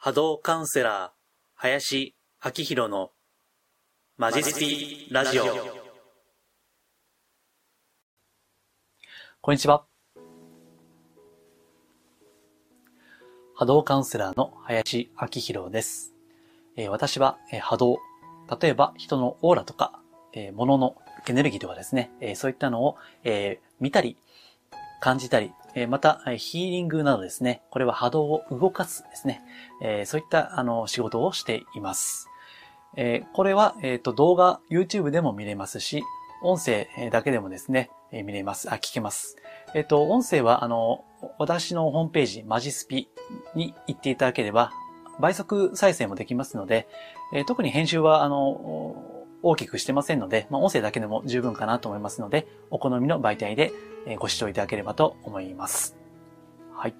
波動カウンセラー、林明宏のマジスピラジオ。こんにちは。波動カウンセラーの林明宏です。えー私は、えー波動、例えば人のオーラとか、えー物のエネルギーとかですね、えーそういったのを、えー見たり、感じたり、また、ヒーリングなどですね、これは波動を動かすですね、そういったあの仕事をしています。これは、えっ、と、動画、YouTube でも見れますし、音声だけでもですね、見れます。あ、聞けます。えっ、と、音声は、あの、私のホームページ、マジスピに行っていただければ、倍速再生もできますので、特に編集は、あの、大きくしてませんので、まあ、音声だけでも十分かなと思いますので、お好みの媒体でご視聴いただければと思います。はい。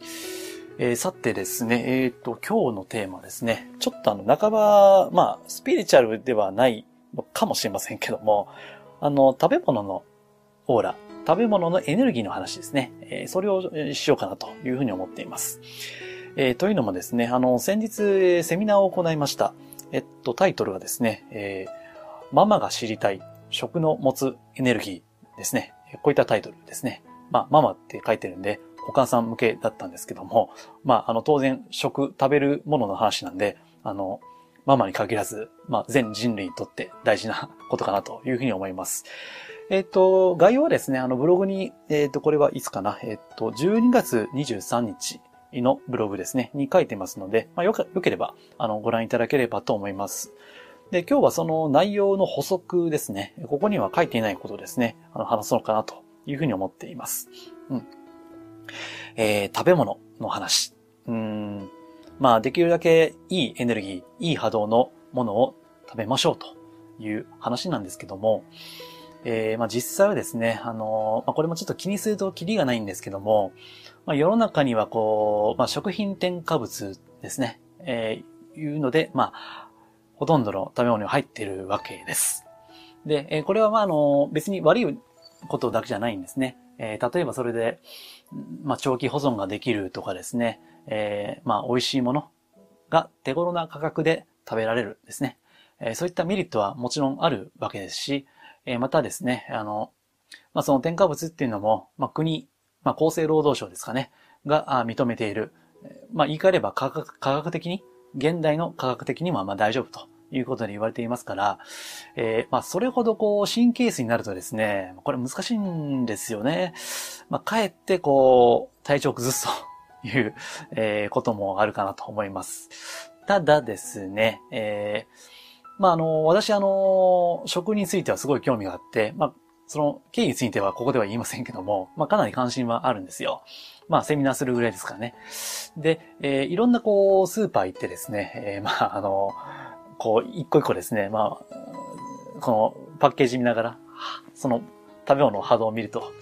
えーさてですね、えっ、と、今日のテーマですね。ちょっとあの、半ば、まあ、スピリチュアルではないのかもしれませんけども、あの、食べ物のオーラ、食べ物のエネルギーの話ですね。えーそれをしようかなというふうに思っています。えーというのもですね、あの、先日、セミナーを行いました。えっと、タイトルはですね、えーママが知りたい食の持つエネルギーですね。こういったタイトルですね。まあ、ママって書いてるんで、お母さん向けだったんですけども、まあ、あの、当然、食、食べるものの話なんで、あの、ママに限らず、まあ、全人類にとって大事なことかなというふうに思います。えっ、と、概要はですね、あの、ブログに、えっ、と、これはいつかな、えっ、と、12月23日のブログですね、に書いてますので、まあ、よ、よければ、あの、ご覧いただければと思います。で、今日はその内容の補足ですね、ここには書いていないことですね、あの、話そうかなというふうに思っています。うん。えー食べ物の話。うん。まあ、できるだけいいエネルギー、いい波動のものを食べましょうという話なんですけども、えーまあ実際はですね、あのまあこれもちょっと気にするとキリがないんですけども、まあ世の中にはこう、まあ食品添加物ですね、えーいうので、まあ、ほとんどの食べ物に入っているわけです。で、えこれはまああの、別に悪いことだけじゃないんですね。えー例えばそれで、まあ長期保存ができるとかですね、えーまあ美味しいものが手頃な価格で食べられるですね。えーそういったメリットはもちろんあるわけですし、えまたですね、あの、まあ、その添加物っていうのも、まあ、国、まあ、厚生労働省ですかね、が認めている。まあ、言い換えれば科学科学的に、現代の科学的にもまあ大丈夫ということで言われていますから、えーまあ、それほどこう、神経質になるとですね、これ難しいんですよね。まあ、かえってこう、体調崩すという、えーこともあるかなと思います。ただですね、えーまあ、あの、私、あの、食についてはすごい興味があって、まあ、その経緯についてはここでは言いませんけども、まあ、かなり関心はあるんですよ。まあ、セミナーするぐらいですからね。で、えーいろんなこう、スーパー行ってですね、えーまあ、あの、こう、一個一個ですね、まあ、このパッケージ見ながら、その食べ物の波動を見ると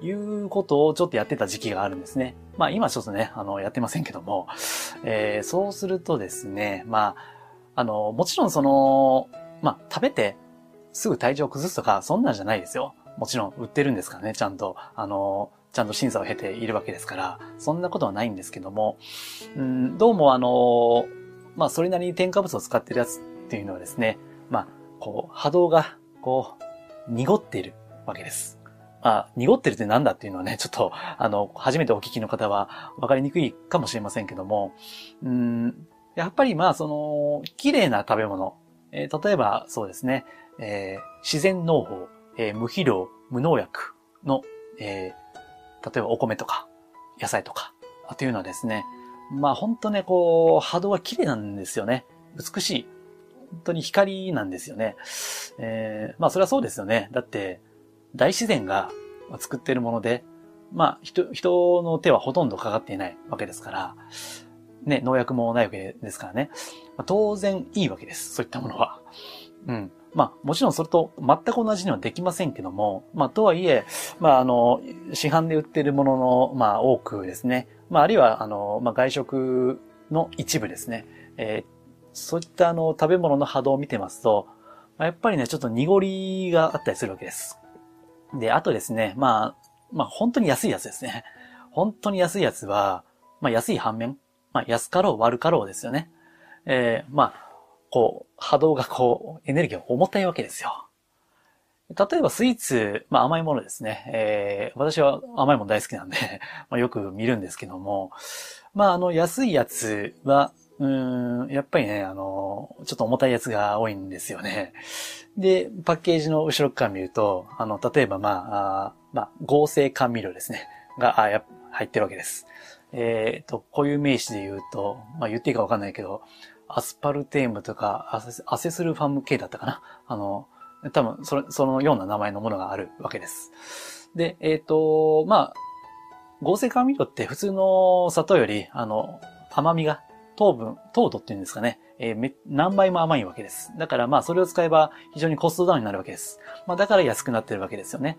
いうことをちょっとやってた時期があるんですね。まあ、今ちょっとね、あの、やってませんけども、えーそうするとですね、まあ、あの、もちろんその、まあ、食べてすぐ体調崩すとか、そんなんじゃないですよ。もちろん売ってるんですからね、ちゃんと。あの、ちゃんと審査を経ているわけですから、そんなことはないんですけども、うん、どうもあの、まあ、それなりに添加物を使ってるやつっていうのはですね、まあ、こう、波動が、こう、濁っているわけです。まあ、濁ってるってなんだっていうのはね、ちょっと、あの、初めてお聞きの方は分かりにくいかもしれませんけども、うん、やっぱりまあ、その、綺麗な食べ物、えー例えばそうですね、えー自然農法、えー無肥料、無農薬の、えー例えばお米とか、野菜とか、というのはですね、まあ本当ね、こう、波動は綺麗なんですよね。美しい。本当に光なんですよね。えーまあそれはそうですよね。だって、大自然が作っているもので、まあ人、人の手はほとんどかかっていないわけですから、ね、農薬もないわけですからね。まあ当然いいわけです。そういったものは。うん。まあ、もちろんそれと全く同じにはできませんけども、まあ、とはいえ、まあ、あの、市販で売っているものの、まあ、多くですね。まあ、あるいは、あの、まあ、外食の一部ですね。えーそういったあの、食べ物の波動を見てますと、まあやっぱりね、ちょっと濁りがあったりするわけです。で、あとですね、まあ、まあ、本当に安いやつですね。本当に安いやつは、まあ、安い反面、まあ、安かろう悪かろうですよね。えー、まあ、こう、波動がこう、エネルギーが重たいわけですよ。例えばスイーツ、まあ甘いものですね。えー、私は甘いもの大好きなんで まあよく見るんですけども、まああの安いやつは、うん、やっぱりね、あの、ちょっと重たいやつが多いんですよね。で、パッケージの後ろ側見ると、あの、例えばまあ、あまあ、合成甘味料ですね。が、あや入ってるわけです。えっ、ー、と、こういう名詞で言うと、まあ言っていいかわかんないけど、アスパルテームとかアセスルファム系だったかな？あの、多分、そのそのような名前のものがあるわけです。で、えっ、ー、と、まあ、合成甘味料って普通の砂糖より、あの、甘みが、糖分、糖度っていうんですかね、えー、何倍も甘いわけです。だからまあそれを使えば非常にコストダウンになるわけです。まあだから安くなってるわけですよね。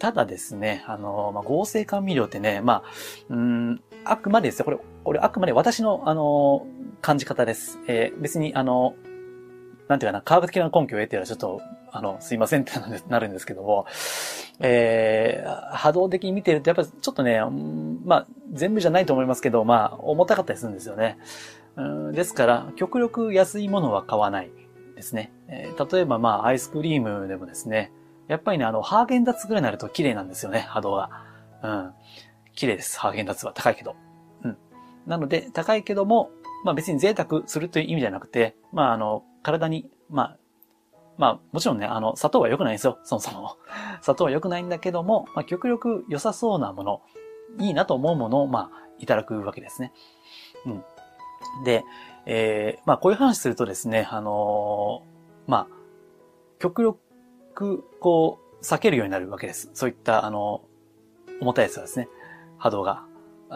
ただですね、あの、まあ、合成甘味料ってね、まあ、うん、あくまでですよ。これ、これあくまで私の、あの、感じ方です。えー、別に、あの、なんていうかな、科学的な根拠を得てはちょっと、あの、すいませんってなるんですけども、えー、波動的に見てると、やっぱりちょっとね、まあ、全部じゃないと思いますけど、まあ、重たかったりするんですよね。うんですから、極力安いものは買わないですね。えー、例えば、まあ、アイスクリームでもですね、やっぱりね、あの、ハーゲンダッツぐらいになると綺麗なんですよね、波動が。うん。綺麗です、ハーゲンダッツは。高いけど。うん。なので、高いけども、まあ別に贅沢するという意味じゃなくて、まああの、体に、まあ、まあもちろんね、あの、砂糖は良くないんですよ、そもそも。砂糖は良くないんだけども、まあ極力良さそうなもの、いいなと思うものを、まあ、いただくわけですね。うん。で、えー、まあこういう話するとですね、あのー、まあ、極力、こう、避けるようになるわけです。そういった、あの、重たいやつはですね、波動が。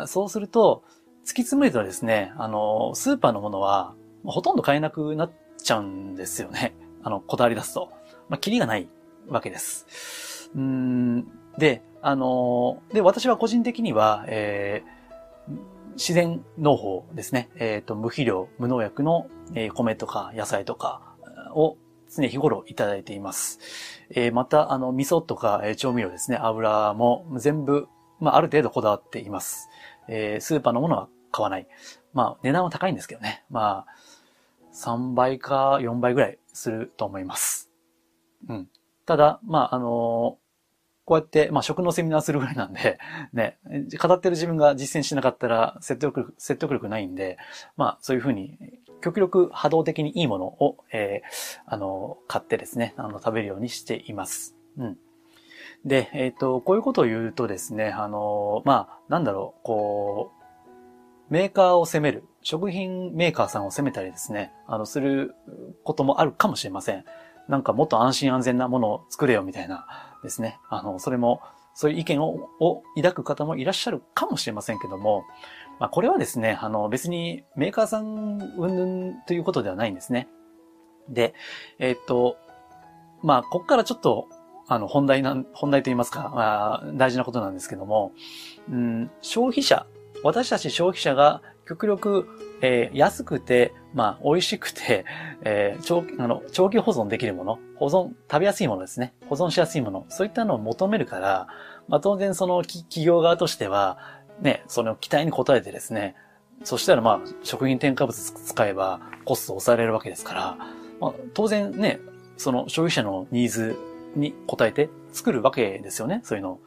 そうすると、突き詰めるとですね、あの、スーパーのものは、ほとんど買えなくなっちゃうんですよね。あの、こだわり出すと。まあ、キリがないわけです。うん、で、あの、で、私は個人的には、えー、自然農法ですね。えっ、ー、と、無肥料、無農薬の、えー、米とか野菜とかを常日頃いただいています。えー、また、あの、味噌とか、えー、調味料ですね。油も全部、まあ、ある程度こだわっています。えー、スーパーのものは買わない。まあ、値段は高いんですけどね。まあ、3倍か4倍ぐらいすると思います。うん。ただ、まあ、あの、こうやって、まあ、食のセミナーするぐらいなんで、ね、語ってる自分が実践しなかったら説得力、説得力ないんで、まあ、そういうふうに、極力波動的にいいものを、えー、あの、買ってですね、あの、食べるようにしています。うん。で、えっ、ー、と、こういうことを言うとですね、あの、まあ、なんだろう、こう、メーカーを責める、食品メーカーさんを責めたりですね、あの、することもあるかもしれません。なんかもっと安心安全なものを作れよみたいなですね。あの、それも、そういう意見をを抱く方もいらっしゃるかもしれませんけども、まあ、これはですね、あの、別にメーカーさん云々ということではないんですね。で、えー、っと、まあ、こっからちょっとあの、本題なん、本題と言いますか、まあ、大事なことなんですけども、うん、消費者、私たち消費者が極力、えー、安くて、まあ、美味しくて、えー、長あの長期保存できるもの、保存、食べやすいものですね。保存しやすいもの、そういったのを求めるから、まあ、当然その企業側としては、ね、その期待に応えてですね、そしたらまあ、食品添加物使えばコストを抑えられるわけですから、まあ、当然ね、その消費者のニーズに応えて作るわけですよね、そういうの。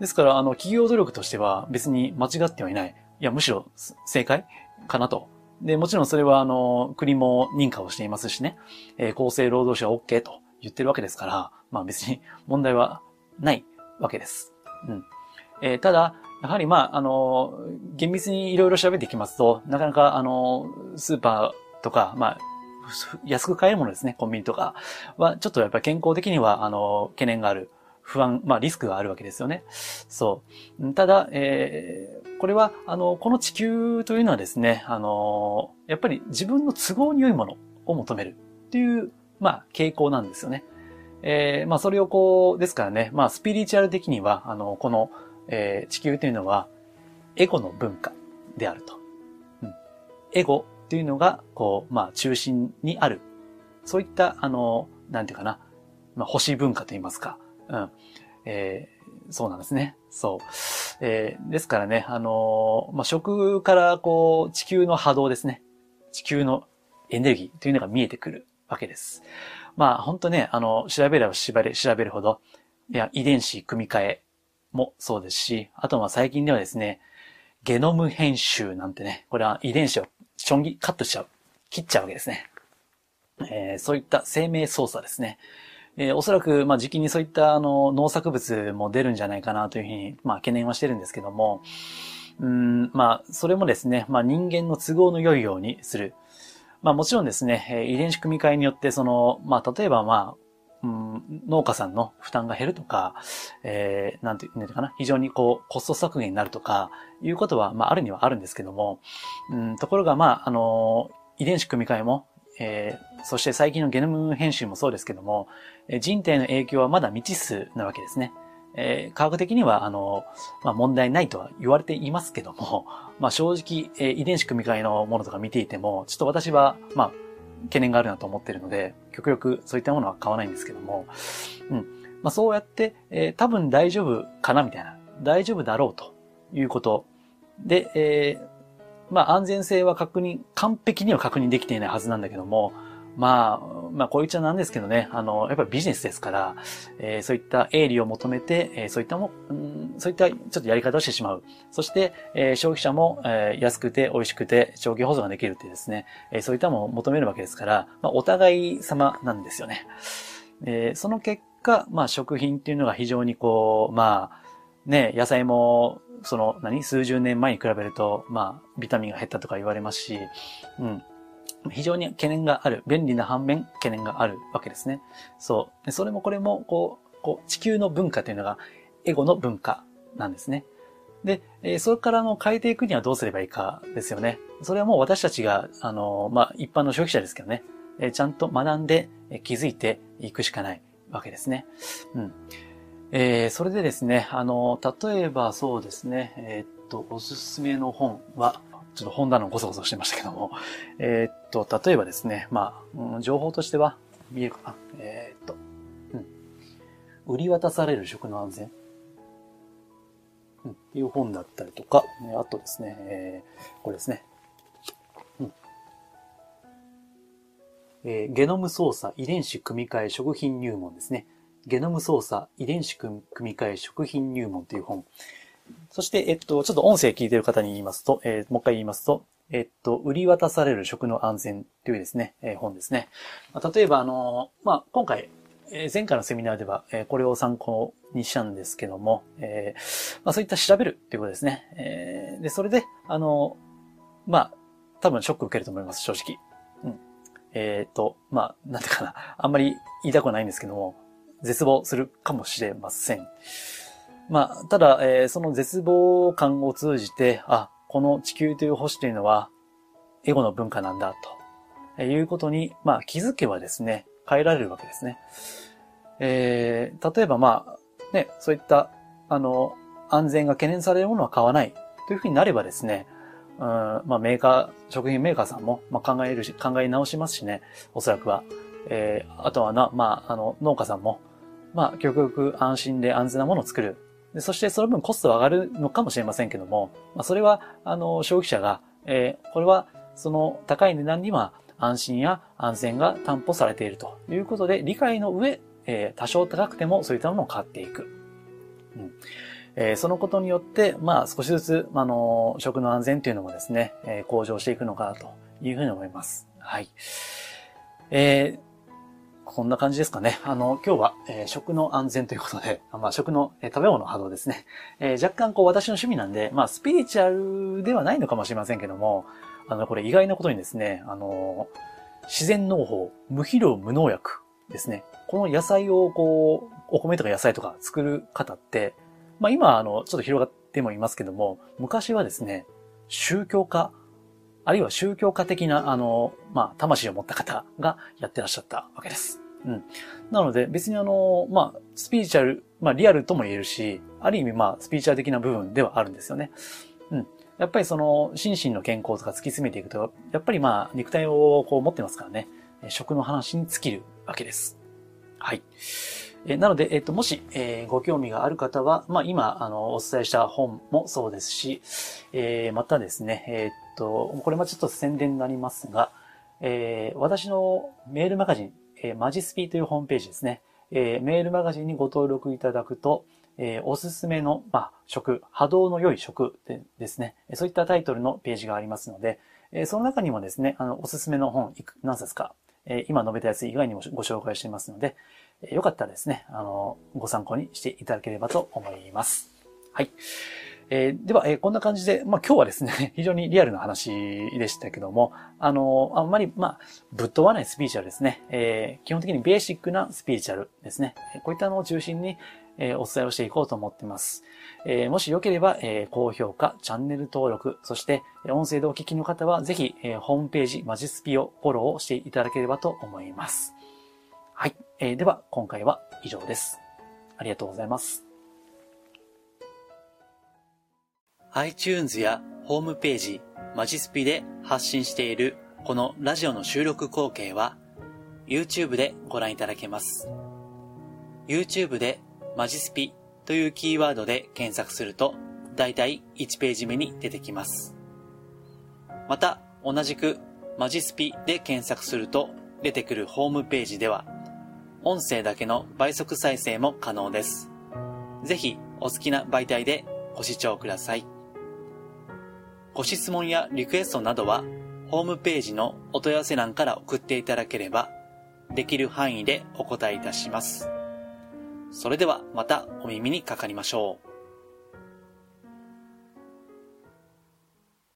ですから、あの、企業努力としては別に間違ってはいない。いや、むしろ正解かなと。で、もちろんそれは、あの、国も認可をしていますしね、えー、厚生労働省は OK と言ってるわけですから、まあ別に問題はないわけです。うん。えー、ただ、やはりまあ、あの、厳密にいろいろ調べていきますと、なかなか、あの、スーパーとか、まあ、安く買えるものですね、コンビニとかは、ちょっとやっぱり健康的には、あの、懸念がある。不安、まあリスクがあるわけですよね。そう。ただ、え、これは、あの、この地球というのはですね、あの、やっぱり自分の都合に良いものを求めるっていう、まあ、傾向なんですよね。えー、まあ、それをこう、ですからね、まあ、スピリチュアル的には、あの、この、えー、地球というのは、エゴの文化であると。うん、エゴっていうのが、こう、まあ、中心にある。そういった、あの、なんていうかな、まあ、星文化と言いますか。うん。えー、そうなんですね。そう。えー、ですからね、あのまあ、食から、こう、地球の波動ですね。地球のエネルギーというのが見えてくるわけです。まあ、本当ね、あの、調べれば調べ、調べるほど、いや、遺伝子組み換えもそうですし、あとは最近ではですね、ゲノム編集なんてね、これは遺伝子をちょんぎ、カットしちゃう、切っちゃうわけですね。えー、そういった生命操作ですね。えー、おそらく、まあ、時期にそういったあの農作物も出るんじゃないかなというふうに、まあ、懸念はしてるんですけども、うん、まあ、それもですね、まあ、人間の都合の良いようにする。まあ、もちろんですね、え遺伝子組み換えによって、その、まあ、例えば、まあ、うん、農家さんの負担が減るとか、えー、なんていうのかな、非常にこう、コスト削減になるとか、いうことは、まあ、あるにはあるんですけども、うん、ところが、まあ、あの、遺伝子組み換えも、えー、そして最近のゲノム編集もそうですけども、人体の影響はまだ未知数なわけですね。えー、科学的には、あの、まあ、問題ないとは言われていますけども、まあ、正直、えー、遺伝子組み換えのものとか見ていても、ちょっと私は、まあ、懸念があるなと思ってるので、極力そういったものは買わないんですけども、うん。まあ、そうやって、えー、多分大丈夫かなみたいな、大丈夫だろうということで、えー、まあ安全性は確認、完璧には確認できていないはずなんだけども、まあ、まあ、こういっちゃなんですけどね、あの、やっぱりビジネスですから、えー、そういった営利を求めて、えー、そういったも、うん、そういったちょっとやり方をしてしまう。そして、えー、消費者も、えー、安くて美味しくて長期保存ができるってですね、えー、そういったものを求めるわけですから、まあ、お互い様なんですよね。えー、その結果、まあ、食品っていうのが非常にこう、まあ、ね、野菜もその、何？数十年前に比べると、まあ、ビタミンが減ったとか言われますし、うん。非常に懸念がある。便利な反面、懸念があるわけですね。そう。それもこれも、こう、こう、地球の文化というのが、エゴの文化なんですね。で、え、それからの変えていくにはどうすればいいかですよね。それはもう私たちが、あの、まあ、一般の消費者ですけどね、え、ちゃんと学んで、え、気づいていくしかないわけですね。うん。えー、それでですね、あの、例えばそうですね、えー、っと、おすすめの本は、ちょっと本棚のごそごそしてましたけども、えー、っと、例えばですね、まあ、情報としては、見えるかなえー、っと、うん。売り渡される食の安全。うん、っていう本だったりとか、あとですね、えー、これですね。うん。えー、ゲノム操作遺伝子組み換え食品入門ですね。ゲノム操作、遺伝子組み換え食品入門という本。そして、えっと、ちょっと音声聞いてる方に言いますと、えー、もう一回言いますと、えっと、売り渡される食の安全というですね、えー、本ですね。例えば、あの、まあ、今回、え、前回のセミナーでは、え、これを参考にしたんですけども、え、まあ、そういった調べるっていうことですね。え、で、それで、あの、まあ、多分ショック受けると思います、正直。うん。えっ、と、まあ、なんていうかな、あんまり言いたくはないんですけども、絶望するかもしれません。まあ、ただ、えー、その絶望感を通じて、あ、この地球という星というのは、エゴの文化なんだ、ということに、まあ、気づけばですね、変えられるわけですね。えー、例えばまあ、ね、そういった、あの、安全が懸念されるものは買わないというふうになればですね、うん、まあメーカー、食品メーカーさんも、まあ、考えるし、考え直しますしね、おそらくは。えー、あとはな、まあ、あの、農家さんも、まあ、極力安心で安全なものを作る。でそしてその分コストは上がるのかもしれませんけども、まあ、それは、あの、消費者が、えー、これは、その高い値段には安心や安全が担保されているということで、理解の上、えー、多少高くてもそういったものを買っていく。うんえー、そのことによって、まあ少しずつ、あの、食の安全というのもですね、えー、向上していくのかなというふうに思います。はい。えーこんな感じですかね。あの、今日は、えー、食の安全ということで、まあ、食の、えー、食べ物の波動ですね。えー、若干こう私の趣味なんで、まあ、スピリチュアルではないのかもしれませんけども、あの、これ意外なことにですね、あの、自然農法、無肥料無農薬ですね。この野菜をこう、お米とか野菜とか作る方って、まあ今、あの、ちょっと広がってもいますけども、昔はですね、宗教家、あるいは宗教家的な、あの、まあ、魂を持った方がやってらっしゃったわけです。うん。なので、別にあの、まあ、スピリチュアル、まあ、リアルとも言えるし、ある意味、まあ、スピリチュアル的な部分ではあるんですよね。うん。やっぱりその、心身の健康とか突き詰めていくと、やっぱりまあ、肉体をこう持ってますからね、食の話に尽きるわけです。はい。えなので、えっと、もし、えー、ご興味がある方は、まあ、今、あの、お伝えした本もそうですし、えー、またですね、えー、っと、これもちょっと宣伝になりますが、え、私のメールマガジン、えー、マジスピというホームページですね。えー、メールマガジンにご登録いただくと、えー、おすすめの、まあ、食、波動の良い食でですね、そういったタイトルのページがありますので、えー、その中にもですね、あの、おすすめの本、いく何冊か、えー、今述べたやつ以外にもご紹介していますので、えー、よかったらですね、あの、ご参考にしていただければと思います。はい。えー、では、えー、こんな感じで、まあ、今日はですね、非常にリアルな話でしたけども、あの、あんまり、まあ、ぶっ飛ばないスピーチュアルですね。えー、基本的にベーシックなスピーチュアルですね。こういったのを中心に、えー、お伝えをしていこうと思っています。えー、もしよければ、えー、高評価、チャンネル登録、そして、音声でお聞きの方は、ぜひ、えー、ホームページ、マジスピをフォローをしていただければと思います。はい。えー、では、今回は以上です。ありがとうございます。iTunes やホームページ、マジスピで発信しているこのラジオの収録光景は YouTube でご覧いただけます。YouTube でマジスピというキーワードで検索するとだいたい1ページ目に出てきます。また同じくマジスピで検索すると出てくるホームページでは音声だけの倍速再生も可能です。ぜひお好きな媒体でご視聴ください。ご質問やリクエストなどは、ホームページのお問い合わせ欄から送っていただければ、できる範囲でお答えいたします。それではまたお耳にかかりましょう。